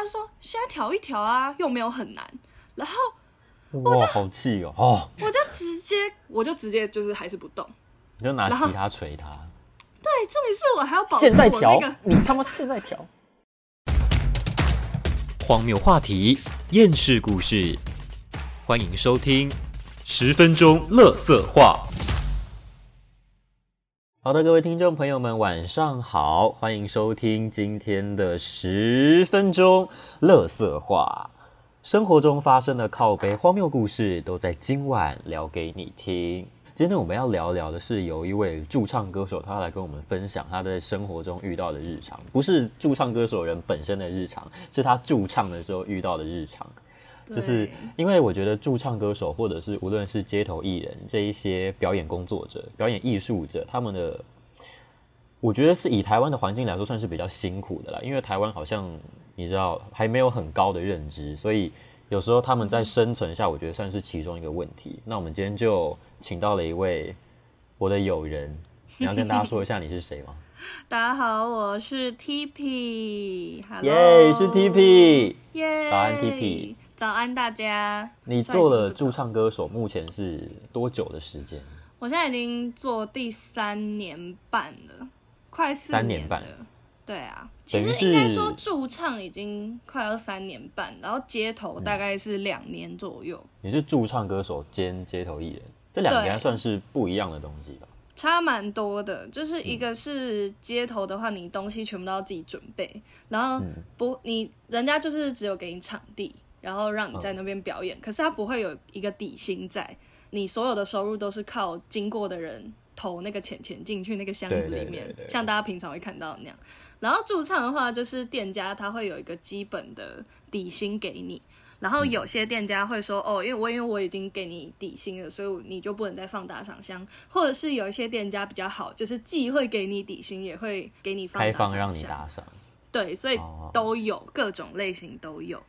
他说现在调一调啊，又没有很难。然后哇，好气哦！哦，我就直接，我就直接就是还是不动。你就拿吉他捶他，对，重点是我还要保持现在调我那个，你他妈现在调。荒谬话题、厌世故事，欢迎收听十分钟乐色话。好的，各位听众朋友们，晚上好，欢迎收听今天的十分钟乐色话。生活中发生的靠背荒谬故事，都在今晚聊给你听。今天我们要聊聊的是，有一位驻唱歌手，他来跟我们分享他在生活中遇到的日常，不是驻唱歌手人本身的日常，是他驻唱的时候遇到的日常。就是因为我觉得驻唱歌手，或者是无论是街头艺人这一些表演工作者、表演艺术者，他们的，我觉得是以台湾的环境来说，算是比较辛苦的啦。因为台湾好像你知道还没有很高的认知，所以有时候他们在生存下，我觉得算是其中一个问题。那我们今天就请到了一位我的友人，你要跟大家说一下你是谁吗？大家好，我是 TP，耶、是 TP。耶，早安 TP 早安大家。你做了驻唱歌手，目前是多久的时间？我现在已经做第三年半了，快四三年半了。对啊，其实应该说驻唱已经快要三年半，然后街头大概是两年左右，你是驻唱歌手兼街头艺人，这两个对应该算是不一样的东西吧？差蛮多的。就是一个是街头的话，你东西全部都要自己准备，然后不，你人家就是只有给你场地，然后让你在那边表演，可是他不会有一个底薪在，你所有的收入都是靠经过的人投那个钱钱进去那个箱子里面，对对对对像大家平常会看到的那样。然后驻唱的话，就是店家他会有一个基本的底薪给你，然后有些店家会说，哦，因为我因为我已经给你底薪了，所以你就不能再放打赏箱，或者是有一些店家比较好，就是既会给你底薪，也会给你放开打赏放让你打赏。对，所以哦都有各种类型都有。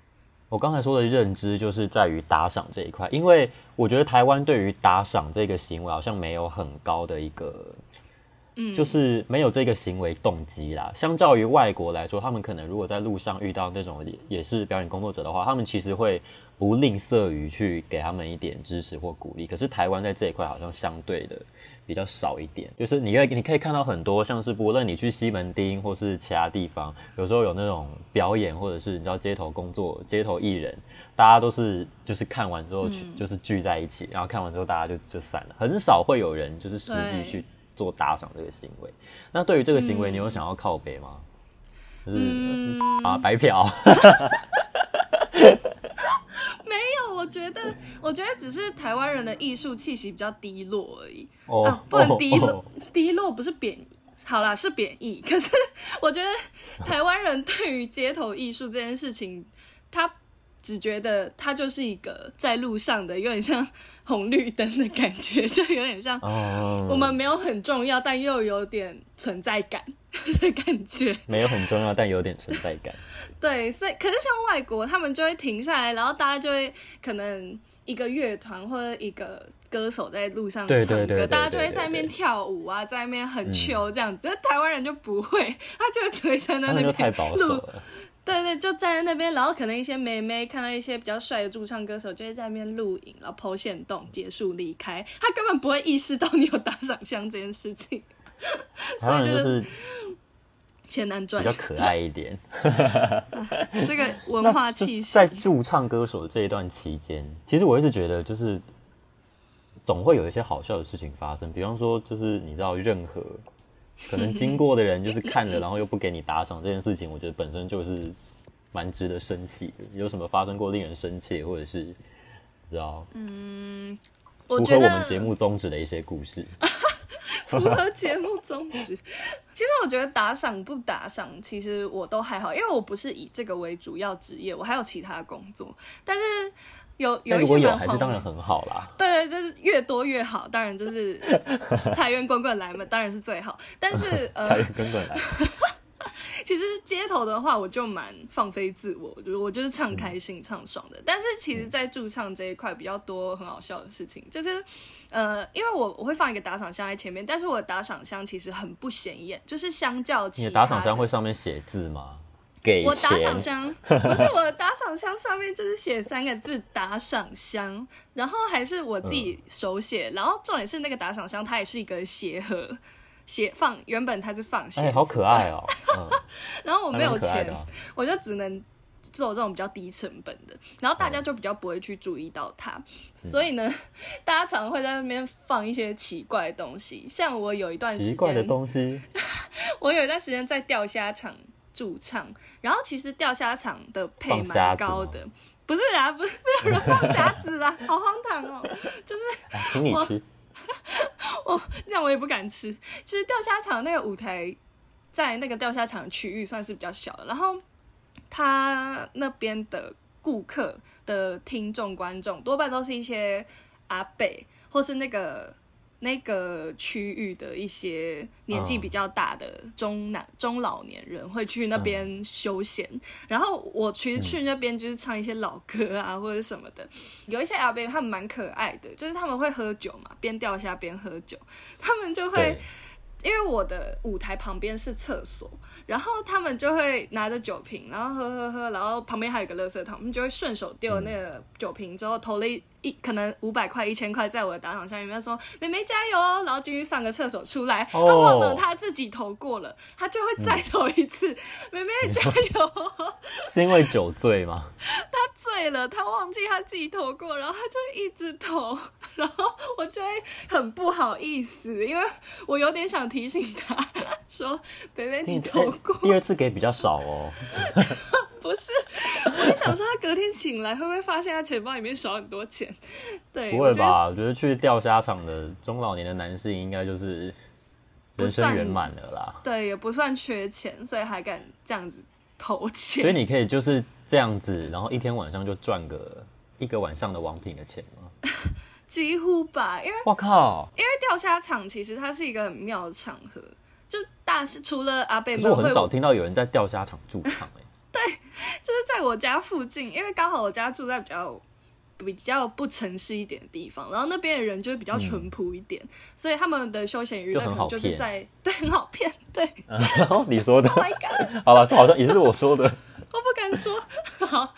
我刚才说的认知就是在于打赏这一块，因为我觉得台湾对于打赏这个行为好像没有很高的一个，嗯，就是没有这个行为动机啦。相较于外国来说，他们可能如果在路上遇到那种也也是表演工作者的话，他们其实会不吝啬于去给他们一点支持或鼓励。可是台湾在这一块好像相对的比较少一点，就是你可以你可以看到很多像是不论你去西门町或是其他地方，有时候有那种表演或者是你知道街头工作、街头艺人，大家都是就是看完之后去、就是聚在一起，然后看完之后大家就就散了，很少会有人就是实际去做打赏这个行为。那对于这个行为，你有想要靠北吗？就是、啊白嫖，我觉得，我觉得只是台湾人的艺术气息比较低落而已。哦啊，不能低落，哦低落不是贬义。好啦，是贬义。可是我觉得台湾人对于街头艺术这件事情，他只觉得它就是一个在路上的，有点像红绿灯的感觉，就有点像哦我们没有很重要，但又有点存在感的感觉。没有很重要，但有点存在感。对，所以可是像外国，他们就会停下来，然后大家就会可能一个乐团或者一个歌手在路上唱歌，大家就会在那边跳舞啊，在那边很 chill 这样子。但台湾人就不会，他就只会站在那边录，对对，就站在那边，然后可能一些妹妹看到一些比较帅的驻唱歌手，就会在那边录影，然后抛线动结束离开，他根本不会意识到你有打赏箱这件事情，所以就是钱难赚比较。可爱一点。这个 文化气息在，驻唱歌手的这一段期间，其实我一直觉得，就是总会有一些好笑的事情发生。比方说，就是你知道，任何可能经过的人，就是看了然后又不给你打赏这件事情，我觉得本身就是蛮值得生气的。有什么发生过令人生气，或者是你知道符合我们节目宗旨的一些故事？符合节目宗旨。其实我觉得打赏不打赏，其实我都还好，因为我不是以这个为主要职业，我还有其他工作。但是有有一些蛮红还是当然很好啦。对对，就是越多越好，当然就是 财源滚滚来嘛，当然是最好。但是呃财源滚滚来，其实街头的话，我就蛮放飞自我，我就我就是唱开心、唱爽的。但是其实，在驻唱这一块比较多很好笑的事情，就是呃，因为我我会放一个打赏箱在前面，但是我的打赏箱其实很不显眼，就是相较其他你的打赏箱会上面写字吗？给我打赏，箱不是我的打赏箱上面就是写三个字“打赏箱”，然后还是我自己手写，然后重点是那个打赏箱它也是一个鞋盒，鞋放原本它是放鞋，哎，好可爱哦，嗯，然后我没有钱我就只能做这种比较低成本的，然后大嗯家就比较不会去注意到它，所以呢，大家常会在那边放一些奇怪的东西，像我有一段时奇怪的间，东西，我有一段时间在钓虾场驻唱，然后其实钓虾场的配蛮高的。不是啊，不是没有人放虾子啦，好荒唐哦！就是哎请你吃，这样我也不敢吃。其实钓虾场那个舞台，在那个钓虾场区域算是比较小的，然后他那边的顾客的听众观众多半都是一些阿北，或是那个那个区域的一些年纪比较大的中男、中老年人会去那边休闲。然后我其实去那边就是唱一些老歌啊或者什么的。有一些阿伯他们蛮可爱的，就是他们会喝酒嘛，边钓虾边喝酒，他们就会。因为我的舞台旁边是厕所，然后他们就会拿着酒瓶，然后喝喝喝，然后旁边还有一个垃圾桶，他们就会顺手丢了那个酒瓶之后投了一一可能五百块一千块在我的打赏箱里面说妹妹加油哦，然后进去上个厕所出来，他哦忘了他自己投过了，他就会再投一次，妹妹加油哦，是因为酒醉吗？他醉了，他忘记他自己投过，然后他就一直投，然后我就会很不好意思，因为我有点想提醒他说：“妹妹，你投过。第二次给比较少哦，” 不是，我就想说他隔天醒来会不会发现他钱包里面少很多钱？对，不会吧？我觉得去钓虾场的中老年的男性应该就是人生圆满了啦。对，也不算缺钱，所以还敢这样子投钱。所以你可以就是这样子，然后一天晚上就赚个一个晚上的王品的钱吗？几乎吧，因为我靠！因为钓虾场其实它是一个很妙的场合，就大是除了阿贝我很少听到有人在钓虾场驻场哎、就是在我家附近，因为刚好我家住在比较比较不城市一点的地方，然后那边的人就是比较淳朴一点，所以他们的休闲娱乐可能就是骗在对很好骗，对。然后你说的，，Oh my god，好了，是好像也是我说的。我不敢说，好，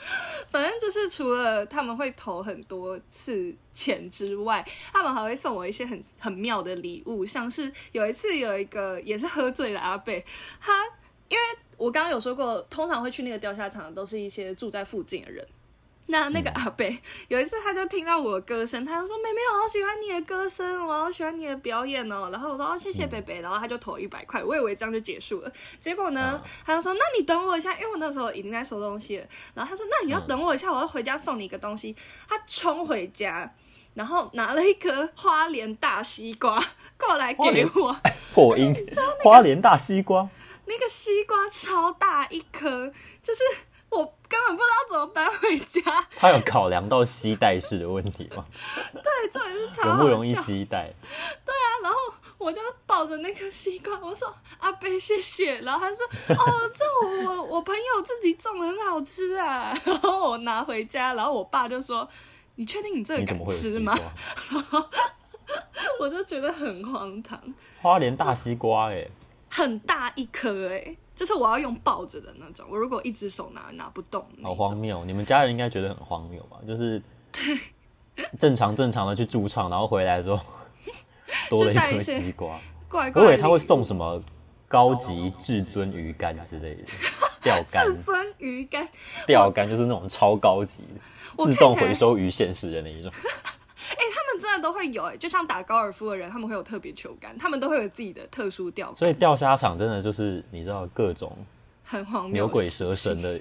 反正就是除了他们会投很多次钱之外，他们还会送我一些很很妙的礼物，像是有一次有一个也是喝醉的阿贝，他因为我刚刚有说过，通常会去那个钓虾场的都是一些住在附近的人。那那个阿贝、有一次他就听到我的歌声，他就说：“妹妹，我好喜欢你的歌声，我好喜欢你的表演哦。”然后我说：“哦，谢谢贝贝。”然后他就投一百块，我以为这样就结束了。结果呢，他就说：“那你等我一下，因为我那时候已经在收东西了。”然后他说：“那你要等我一下，我要回家送你一个东西。”他冲回家，然后拿了一颗花莲大西瓜过来给我。破音，花莲大西瓜，那个西瓜超大一颗，就是我根本不知道怎么搬回家。他有考量到携带式的问题吗？对，这也是超不容易笑携带？然后我就抱着那个西瓜，我说阿贝谢谢，然后他说哦，这我我我朋友自己种的很好吃啊，然后我拿回家，然后我爸就说你确定你这个敢吃吗？瓜？我就觉得很荒唐，花莲大西瓜、哎，很大一颗哎、就是我要用抱着的那种，我如果一只手拿拿不动好，荒谬！你们家人应该觉得很荒谬吧？就是 正常正常的去驻唱，然后回来之后多了一颗西瓜。怪怪的。我以为他会送什么高级至尊鱼竿之类的，钓竿至，尊鱼竿，钓竿就是那种超高级的，自动回收鱼现实的那一种。哎、他们真的都会有哎、就像打高尔夫的人，他们会有特别球杆，他们都会有自己的特殊钓所以钓虾场真的就是你知道各种很荒谬。牛鬼蛇神，的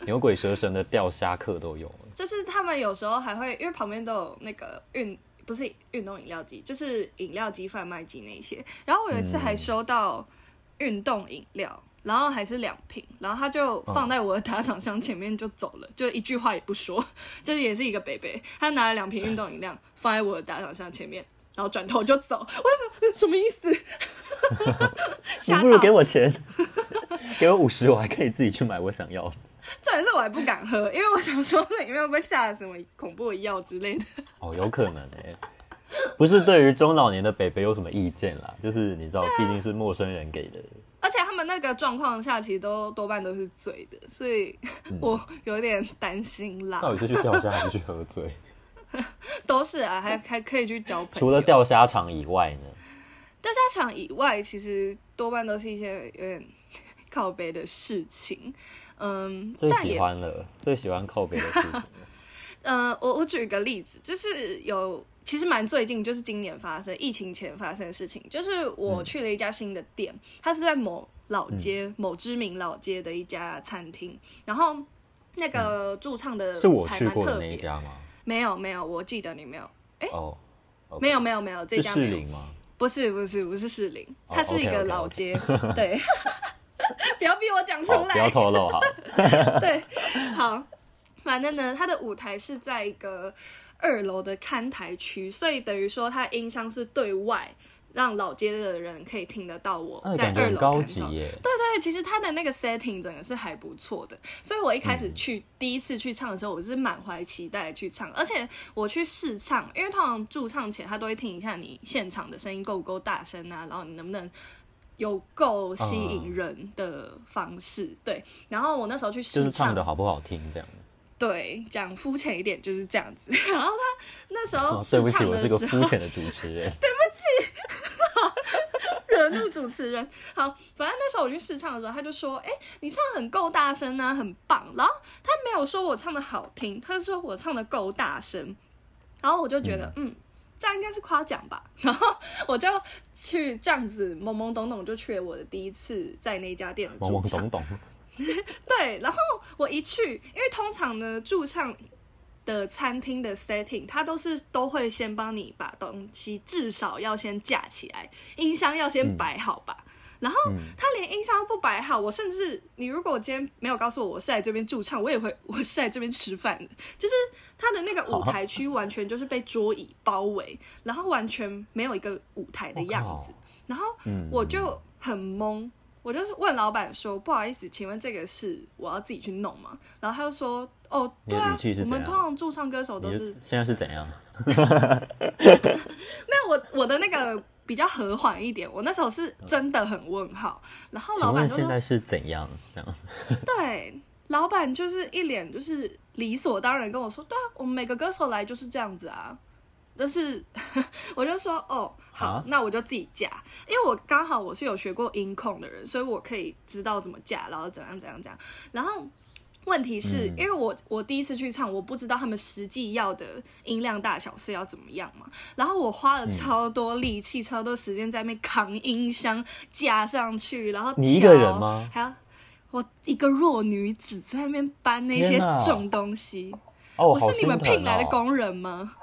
牛鬼蛇神的钓虾客都有。就是他们有时候还会，因为旁边都有那个运，不是运动饮料机，就是饮料机、贩卖机那些。然后我有一次还收到运动饮料。然后还是两瓶，然后他就放在我的打赏箱前面就走了，就一句话也不说，就是也是一个北北，他拿了两瓶运动饮料 放在我的打赏箱前面，然后转头就走，我说什么意思？你吓不如给，我钱，给我五十，我还可以自己去买我想要的。重点是我还不敢喝，因为我想说那里面会不会下了什么恐怖的药之类的。哦，有可能哎、不是对于中老年的北北有什么意见啦，就是你知道，毕竟是陌生人给的。而而且他们那个状况下，其实都多半都是醉的，所以 我有点担心啦。到底是去钓虾还是去喝醉？都是啊，还还可以去交朋友。除了钓虾场以外呢？钓虾场以外，其实多半都是一些有点靠背的事情。嗯，最喜欢了，最喜欢靠背的事情嗯。呃，我我举一个例子，就是有其实蛮最近，就是今年发生疫情前发生的事情，就是我去了一家新的店，它是在某老街、某知名老街的一家餐厅，然后那个驻唱的是我台去过的那一家吗？没有没有，我记得你没有，哦，OK。没有没有没有，这家没有，士林吗？不是不是不是士林，哦它是一个老街，对，不要逼我讲出好，不要来，透露好。对，好，反正呢，它的舞台是在一个二楼的看台区，所以等于说它音箱是对外，让老街的人可以听得到我在二楼看到。级耶。对对，其实它的那个 setting 整个是还不错的，所以我一嗯开始去、第一次去唱的时候，我是满怀期待去唱，而且我去试唱，因为通常驻唱前他都会听一下你现场的声音够不够大声啊，然后你能不能有够吸引人的方式，对。然后我那时候去试唱的好不好听这样。对，讲肤浅一点就是这样子。然后他那时候哦，试对不起，我唱的时候，是个肤浅的主持人。对不起惹怒主持人。好，反正那时候我去试唱的时候，他就说：“哎、你唱得很够大声啊，很棒。”然后他没有说我唱的好听，他就说我唱的够大声。然后我就觉得，嗯。这样应该是夸奖吧，然后我就去这样子懵懵懂懂就去了我的第一次在那家店的懵懵懂，懂，对，然后我一去，因为通常呢驻唱的餐厅的 setting，它都是都会先帮你把东西至少要先架起来，音箱要先摆好吧。然后他连音箱不摆好，我甚至你如果今天没有告诉我我是来这边驻唱，我也会 我是来这边吃饭的。就是他的那个舞台区完全就是被桌椅包围，然后完全没有一个舞台的样子。然后嗯我就很懵，我就是问老板说：“不好意思，请问这个是我要自己去弄吗？”然后他就说：“哦，对啊我们通常驻唱歌手都是现在是怎样？没有我我的那个比较和缓一点，我那时候是真的很问号。然后老板现在是怎样？这样子，对，老板就是一脸就是理所当然跟我说，对啊，我们每个歌手来就是这样子啊。就是，我就说哦，好啊，那我就自己架，因为我刚好我是有学过音控的人，所以我可以知道怎么架，然后怎样怎样怎样。然后问题是、嗯。因为我我第一次去唱，我不知道他们实际要的音量大小是要怎么样嘛。然后我花了超多力气、超多时间在那边扛音箱架上去，然后你一个人调吗？还要我一个弱女子在那边搬那些重东西，哦，我是你们聘来的哦。工人吗？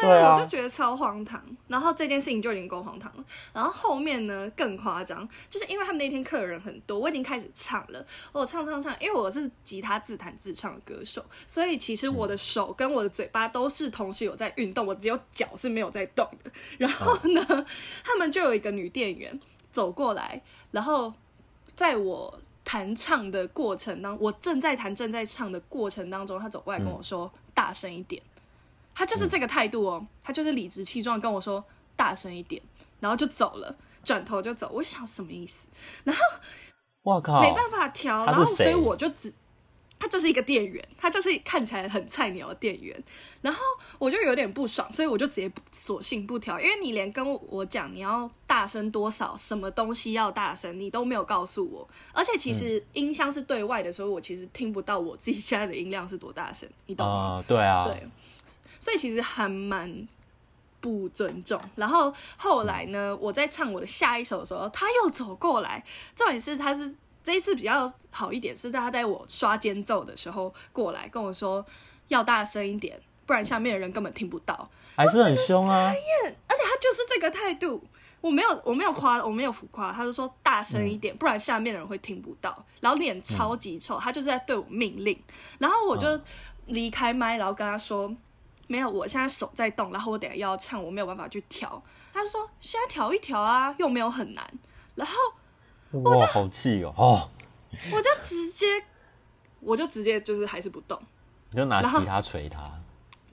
对我就觉得超荒唐。然后这件事情就已经够荒唐了。然后后面呢更夸张，就是因为他们那天客人很多，我已经开始唱了，我唱唱唱，因为我是吉他自弹自唱的歌手，所以其实我的手跟我的嘴巴都是同时有在运动，我只有脚是没有在动的。然后呢，他们就有一个女店员走过来，然后在我。弹唱的过程当，我正在弹正在唱的过程当中，她走过来跟我说：“大声一点。”他就是这个态度哦，他就是理直气壮跟我说大声一点，然后就走了，转头就走。我就想什么意思？然后我靠，没办法调，然后所以我就只。他就是一个店员，他就是看起来很菜鸟的店员，然后我就有点不爽，所以我就直接索性不调，因为你连跟我讲你要大声多少，什么东西要大声，你都没有告诉我，而且其实音箱是对外的所以，我其实听不到我自己现在的音量是多大声，你懂吗？啊，对啊，对，所以其实还蛮不尊重。然后后来呢，我在唱我的下一首的时候，他又走过来，重点是他是这一次比较好一点，是他在我刷间奏的时候过来跟我说要大声一点，不然下面的人根本听不到。还是很凶啊。而且他就是这个态度。我没有，我没有夸，我没有浮夸，他就说大声一点，不然下面的人会听不到。然后脸超级臭，他就是在对我命令。然后我就离开麦，然后跟他说，没有，我现在手在动，然后我等下要唱，我没有办法去调。他就说现在调一调啊，又没有很难。然后我就，好气哦！哦，我就直接，我就直接就是还是不动。你就拿吉他捶他，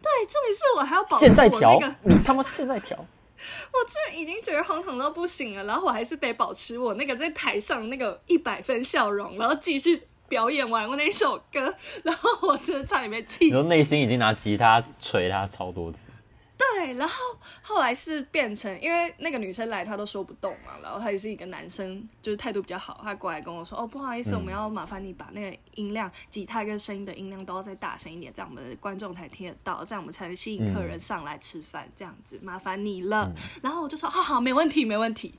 对，重点是我还要保持我那个，你他妈现在调。我这已经觉得荒唐到不行了，然后我还是得保持我那个在台上那个一百分笑容，然后继续表演完我那首歌，然后我真的差点被气你说内心已经拿吉他捶他超多次，对，然后后来是变成，因为那个女生来她都说不动嘛，然后她也是一个男生，就是态度比较好，他过来跟我说，哦，不好意思，我们要麻烦你把那个音量、吉他跟声音的音量都要再大声一点，这样我们的观众才听得到，这样我们才能吸引客人上来吃饭，这样子麻烦你了。然后我就说，好好，没问题，没问题。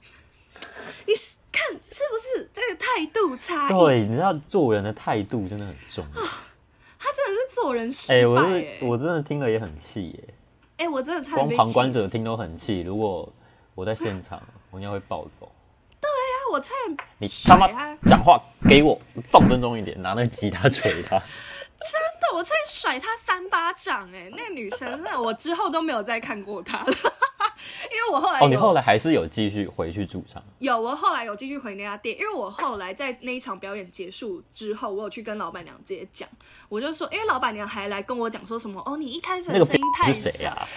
你是看是不是这个态度差异？对，你知道做人的态度真的很重要。他真的是做人失哎、我败、是哎、我真的听了也很气耶，哎、我真的差点光被旁观者死听都很气。如果我在现场，我应该会暴走。啊我差点你他妈讲话给我放尊重一点，拿那个吉他捶他。真的，我差点甩他三巴掌哎、那个女生，那我之后都没有再看过她了，因为我后来、哦，你后来还是有继续回去驻唱。有我后来有继续回那家店，因为我后来在那一场表演结束之后，我有去跟老板娘直接讲，我就说，因为老板娘还来跟我讲说什么哦，你一开始那个的声音太是谁小，啊？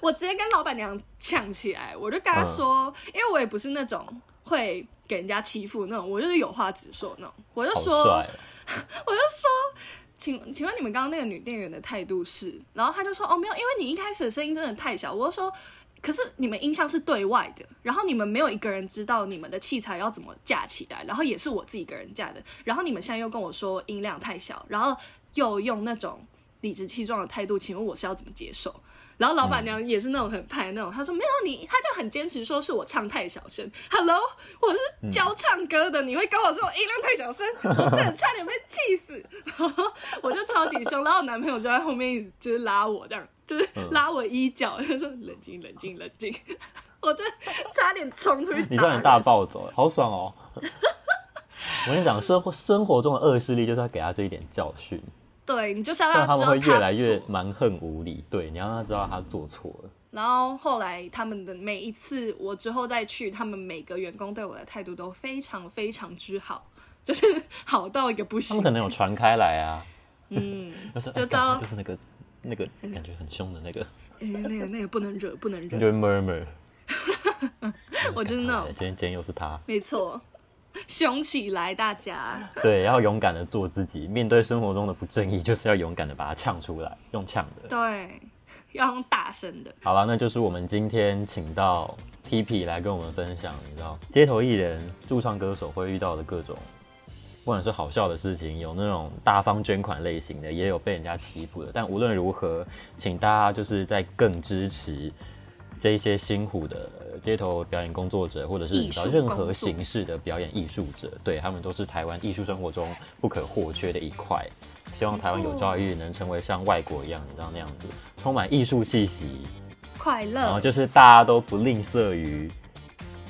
我直接跟老板娘呛起来，我就跟她说，因为我也不是那种会给人家欺负那种，我就是有话直说那种，我就好说。我就说，请请问你们刚刚那个女店员的态度是？然后她就说，哦，没有，因为你一开始的声音真的太小。我就说，可是你们音箱是对外的，然后你们没有一个人知道你们的器材要怎么架起来，然后也是我自己一个人架的，然后你们现在又跟我说音量太小，然后又用那种理直气壮的态度，请问我是要怎么接受？然后老板娘也是那种很派的那种，她说没有你，她就很坚持说是我唱太小声。Hello，我是教唱歌的，你会跟我说我音量太小声，我真的差点被气死。然后我就超级凶，然后我男朋友就在后面一直就是拉我这样，就是拉我衣角，他说冷静冷静冷静，我真的差点冲出去。你差点大暴走，好爽哦！我跟你讲，生活生活中的恶势力就是要给他这一点教训，对你就是要让他知道们会越来越错蛮横无理。对，你要让他知道他做错了。然后后来他们的每一次我之后再去，他们每个员工对我的态度都非常非常之好，就是 好到一个不行他们。可能有传开来啊，嗯，就是就是那个那个感觉很凶的那个，哎那个那个不能惹，不能惹。你就会 murmur。我就是那种今天今天又是他，没错，凶起来，大家。对，要勇敢的做自己，面对生活中的不正义，就是要勇敢的把它呛出来，用呛的。对，要用大声的。好了，那就是我们今天请到 T P 来跟我们分享，你知道街头艺人、驻唱歌手会遇到的各种，不管是好笑的事情，有那种大方捐款类型的，也有被人家欺负的。但无论如何，请大家就是在更支持这一些辛苦的呃街头表演工作者，或者是你知道任何形式的表演艺术者，对他们都是台湾艺术生活中不可或缺的一块。希望台湾有朝一日能成为像外国一样，你知道那样子，充满艺术气息，快然后就是大家都不吝啬于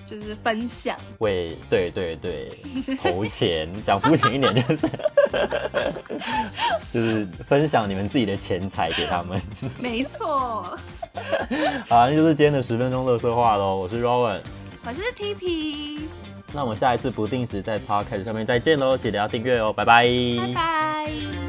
就是分享，为对对对投钱，讲肤浅一点就是 就是分享你们自己的钱财给他们。没错。好，那就是今天的十分钟乐色话喽。我是 Rowan，我是 TP，那我们下一次不定时在 Podcast 上面再见喽，记得要订阅哦，拜拜拜拜。